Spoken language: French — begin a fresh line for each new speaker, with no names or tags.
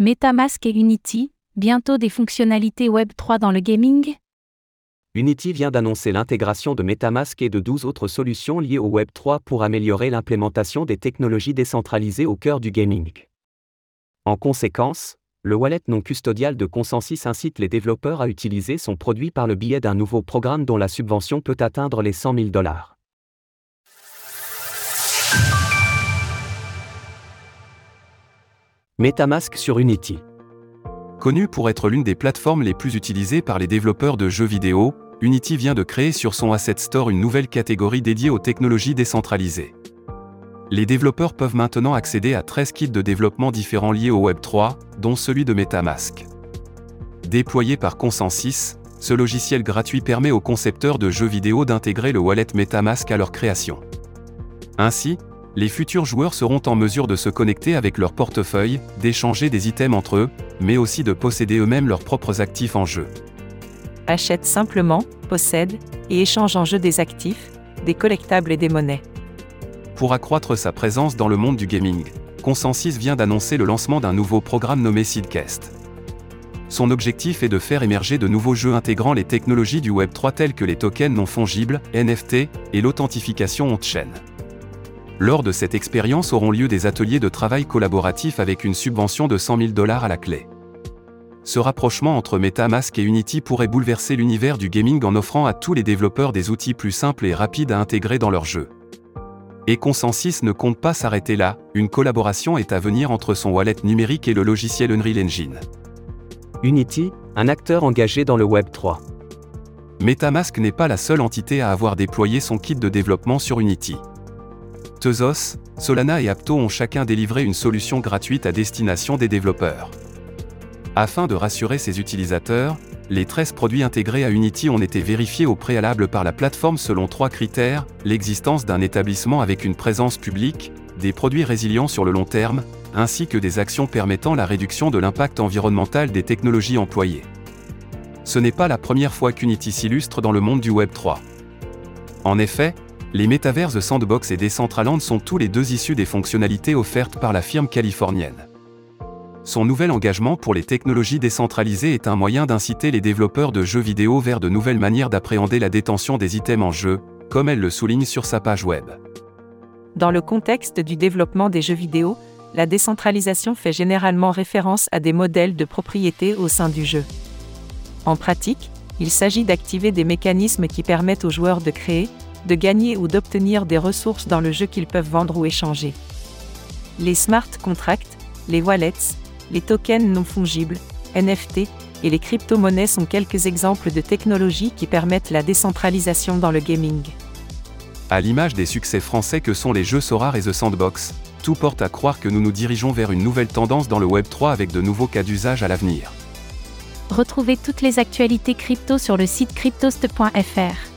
MetaMask et Unity, bientôt des fonctionnalités Web3 dans le gaming?
Unity vient d'annoncer l'intégration de MetaMask et de 12 autres solutions liées au Web3 pour améliorer l'implémentation des technologies décentralisées au cœur du gaming. En conséquence, le wallet non custodial de Consensus incite les développeurs à utiliser son produit par le biais d'un nouveau programme dont la subvention peut atteindre les 100 000 dollars. MetaMask sur Unity.
Connu pour être l'une des plateformes les plus utilisées par les développeurs de jeux vidéo, Unity vient de créer sur son Asset Store une nouvelle catégorie dédiée aux technologies décentralisées. Les développeurs peuvent maintenant accéder à 13 kits de développement différents liés au Web3, dont celui de MetaMask. Déployé par Consensus, ce logiciel gratuit permet aux concepteurs de jeux vidéo d'intégrer le wallet MetaMask à leur création. Ainsi, les futurs joueurs seront en mesure de se connecter avec leur portefeuille, d'échanger des items entre eux, mais aussi de posséder eux-mêmes leurs propres actifs en jeu.
Achète simplement, possède et échange en jeu des actifs, des collectables et des monnaies.
Pour accroître sa présence dans le monde du gaming, Consensus vient d'annoncer le lancement d'un nouveau programme nommé Seedcast. Son objectif est de faire émerger de nouveaux jeux intégrant les technologies du Web3 telles que les tokens non fongibles, NFT, et l'authentification on-chain. Lors de cette expérience auront lieu des ateliers de travail collaboratifs avec une subvention de 100 000 dollars à la clé. Ce rapprochement entre MetaMask et Unity pourrait bouleverser l'univers du gaming en offrant à tous les développeurs des outils plus simples et rapides à intégrer dans leurs jeux. Et Consensus ne compte pas s'arrêter là, une collaboration est à venir entre son wallet numérique et le logiciel Unreal Engine.
Unity, un acteur engagé dans le Web 3.
MetaMask n'est pas la seule entité à avoir déployé son kit de développement sur Unity. Tezos, Solana et Apto ont chacun délivré une solution gratuite à destination des développeurs. Afin de rassurer ses utilisateurs, les 13 produits intégrés à Unity ont été vérifiés au préalable par la plateforme selon trois critères, l'existence d'un établissement avec une présence publique, des produits résilients sur le long terme, ainsi que des actions permettant la réduction de l'impact environnemental des technologies employées. Ce n'est pas la première fois qu'Unity s'illustre dans le monde du Web 3. En effet, les métaverses Sandbox et Decentraland sont tous les deux issus des fonctionnalités offertes par la firme californienne. Son nouvel engagement pour les technologies décentralisées est un moyen d'inciter les développeurs de jeux vidéo vers de nouvelles manières d'appréhender la détention des items en jeu, comme elle le souligne sur sa page web.
Dans le contexte du développement des jeux vidéo, la décentralisation fait généralement référence à des modèles de propriété au sein du jeu. En pratique, il s'agit d'activer des mécanismes qui permettent aux joueurs de créer, de gagner ou d'obtenir des ressources dans le jeu qu'ils peuvent vendre ou échanger. Les smart contracts, les wallets, les tokens non fongibles, NFT, et les crypto-monnaies sont quelques exemples de technologies qui permettent la décentralisation dans le gaming.
À l'image des succès français que sont les jeux Sorar et The Sandbox, tout porte à croire que nous nous dirigeons vers une nouvelle tendance dans le Web 3 avec de nouveaux cas d'usage à l'avenir.
Retrouvez toutes les actualités crypto sur le site cryptost.fr.